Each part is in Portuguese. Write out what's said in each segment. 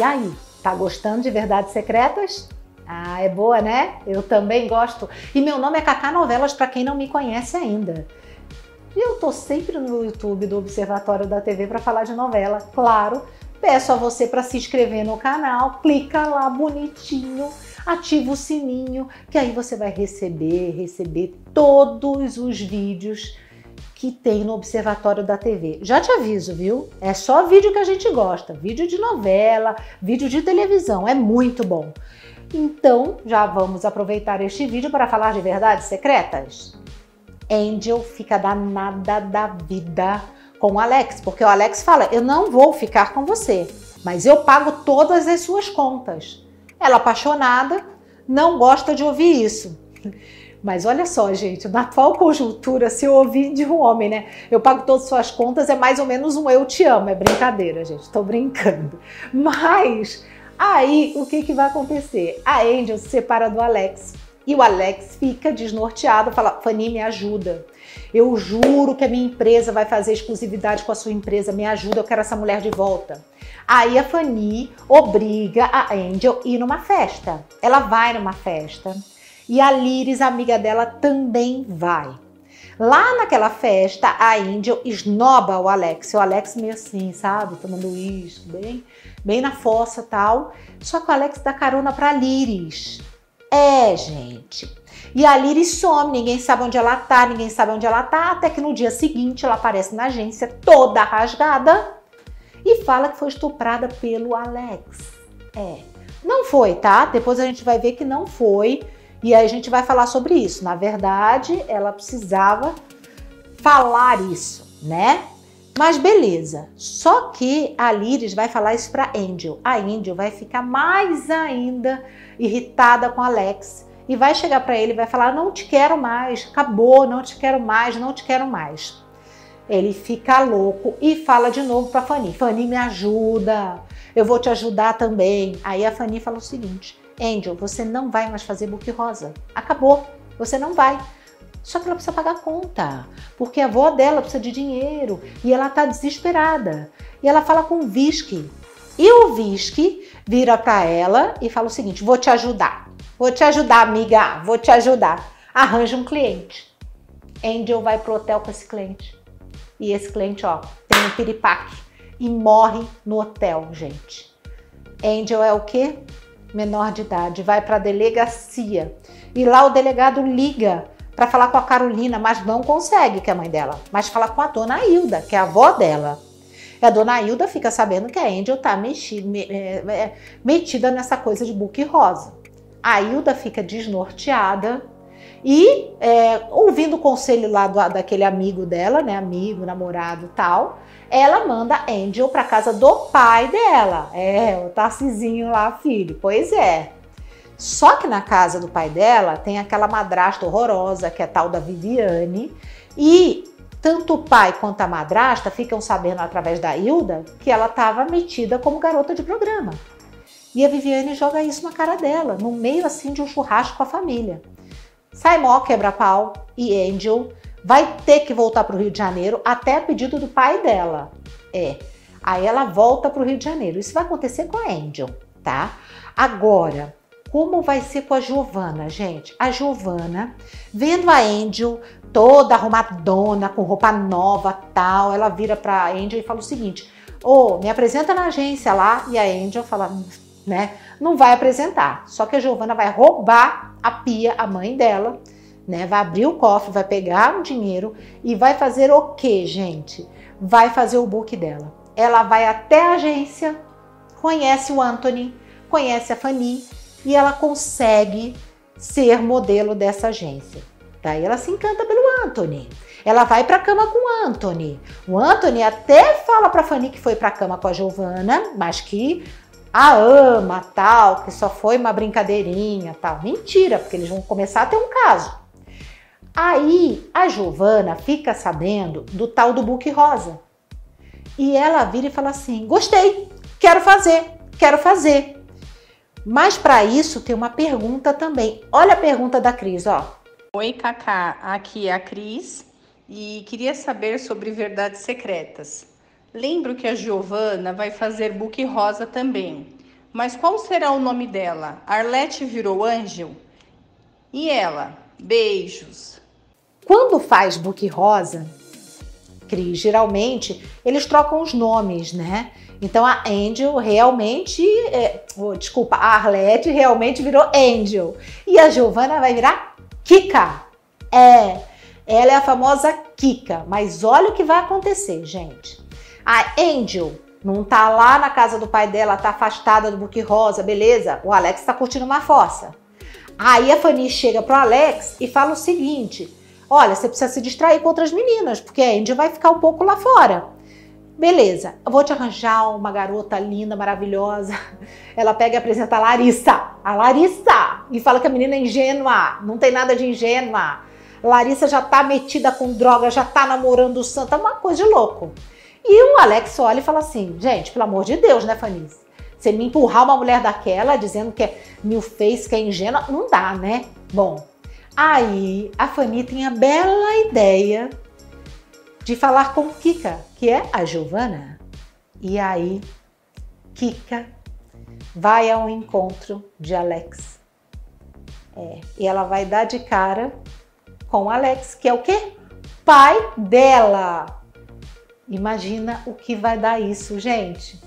E aí, tá gostando de Verdades Secretas? Ah, é boa, né? Eu também gosto. E meu nome é Cacá Novelas, para quem não me conhece ainda. E eu tô sempre no YouTube do Observatório da TV para falar de novela, claro. Peço a você para se inscrever no canal, clica lá bonitinho, ativa o sininho, que aí você vai receber, receber todos os vídeos que tem no Observatório da TV. Já te aviso, viu? É só vídeo que a gente gosta, vídeo de novela, vídeo de televisão, é muito bom. Então, já vamos aproveitar este vídeo para falar de verdades secretas? Angel fica danada da vida com o Alex, porque o Alex fala: Eu não vou ficar com você, mas eu pago todas as suas contas. Ela, apaixonada, não gosta de ouvir isso. Mas olha só, gente, na atual conjuntura, se eu ouvir de um homem, né? Eu pago todas as suas contas, é mais ou menos um eu te amo. É brincadeira, gente, tô brincando. Mas Aí, o que, que vai acontecer? A Angel se separa do Alex. E o Alex fica desnorteado, fala: Fanny, me ajuda. Eu juro que a minha empresa vai fazer exclusividade com a sua empresa. Me ajuda, eu quero essa mulher de volta. Aí a Fanny obriga a Angel a ir numa festa. Ela vai numa festa. E a Liris, amiga dela, também vai. Lá naquela festa, a Angel esnoba o Alex. O Alex meio assim, sabe? Tomando uísque, bem, bem na fossa tal. Só que o Alex dá carona pra Liris. É, gente. E a Liris some, ninguém sabe onde ela tá, ninguém sabe onde ela tá, até que no dia seguinte ela aparece na agência toda rasgada e fala que foi estuprada pelo Alex. É. Não foi, tá? Depois a gente vai ver que não foi. E aí a gente vai falar sobre isso. Na verdade, ela precisava falar isso, né? Mas beleza. Só que a Liris vai falar isso para Angel. A Angel vai ficar mais ainda irritada com Alex e vai chegar para ele e vai falar: "Não te quero mais, acabou, não te quero mais, não te quero mais". Ele fica louco e fala de novo para Fanny: "Fanny, me ajuda. Eu vou te ajudar também". Aí a Fanny fala o seguinte: Angel, você não vai mais fazer book rosa. Acabou. Você não vai. Só que ela precisa pagar a conta, porque a avó dela precisa de dinheiro e ela tá desesperada. E ela fala com o Visky. E o Visky vira para ela e fala o seguinte: "Vou te ajudar. Vou te ajudar, amiga. Vou te ajudar. Arranja um cliente." Angel vai pro hotel com esse cliente. E esse cliente, ó, tem um piripaque e morre no hotel, gente. Angel é o quê? Menor de idade, vai para a delegacia e lá o delegado liga para falar com a Carolina, mas não consegue, que é a mãe dela, mas fala com a dona Hilda, que é a avó dela. E a dona Hilda fica sabendo que a Angel tá é, é, metida nessa coisa de book rosa. A Hilda fica desnorteada e, é, ouvindo o conselho lá do, daquele amigo dela, né, amigo, namorado tal, ela manda Angel para casa do pai dela. É, o Tarcisinho lá, filho. Pois é. Só que na casa do pai dela tem aquela madrasta horrorosa, que é tal da Viviane, e tanto o pai quanto a madrasta ficam sabendo através da Hilda que ela estava metida como garota de programa. E a Viviane joga isso na cara dela, no meio assim de um churrasco com a família. Sai mó quebra-pau e Angel vai ter que voltar para o Rio de Janeiro até a pedido do pai dela. É. Aí ela volta para o Rio de Janeiro. Isso vai acontecer com a Angel, tá? Agora, como vai ser com a Giovana, gente? A Giovana, vendo a Angel toda arrumadona, com roupa nova, tal, ela vira para a Angel e fala o seguinte: "Ô, oh, me apresenta na agência lá". E a Angel fala, né? Não vai apresentar. Só que a Giovana vai roubar a Pia, a mãe dela, né? Vai abrir o cofre, vai pegar o dinheiro e vai fazer o quê, gente? Vai fazer o book dela. Ela vai até a agência, conhece o Anthony, conhece a Fanny e ela consegue ser modelo dessa agência. Daí ela se encanta pelo Anthony. Ela vai para cama com o Anthony. O Anthony até fala para Fanny que foi para cama com a Giovana, mas que a ama, tal, que só foi uma brincadeirinha, tal. Mentira, porque eles vão começar a ter um caso. Aí a Giovana fica sabendo do tal do book rosa. E ela vira e fala assim: "Gostei, quero fazer, quero fazer". Mas para isso tem uma pergunta também. Olha a pergunta da Cris, ó. Oi, Cacá, aqui é a Cris e queria saber sobre verdades secretas. Lembro que a Giovana vai fazer book rosa também, Mas qual será o nome dela? Arlete virou Ângel? E ela? Beijos. Quando faz book rosa, Cris, geralmente eles trocam os nomes, né? Então a Angel realmente, é, oh, desculpa, a Arlete realmente virou Angel. E a Giovana vai virar Kika. É, ela é a famosa Kika. Mas olha o que vai acontecer, gente. A Angel não tá lá na casa do pai dela, tá afastada do Book Rosa, beleza? O Alex tá curtindo uma fossa. Aí a Fanny chega pro Alex e fala o seguinte: Olha, você precisa se distrair com outras meninas, porque a Andy vai ficar um pouco lá fora. Beleza, eu vou te arranjar uma garota linda, maravilhosa. Ela pega e apresenta a Larissa. A Larissa! E fala que a menina é ingênua. Não tem nada de ingênua. Larissa já tá metida com droga, já tá namorando o santo. É uma coisa de louco. E o Alex olha e fala assim: gente, pelo amor de Deus, né, Fanice? Você me empurrar uma mulher daquela dizendo que é mil face, que é ingênua, não dá, né? Bom, aí a Fanny tem a bela ideia de falar com Kika, que é a Giovana. E aí, Kika vai ao encontro de Alex. É, e ela vai dar de cara com Alex, que é o quê? Pai dela. Imagina o que vai dar isso, gente.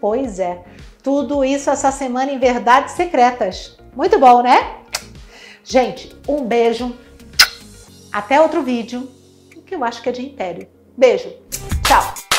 Pois é, tudo isso essa semana em Verdades Secretas. Muito bom, né? Gente, um beijo. Até outro vídeo que eu acho que é de império. Beijo. Tchau.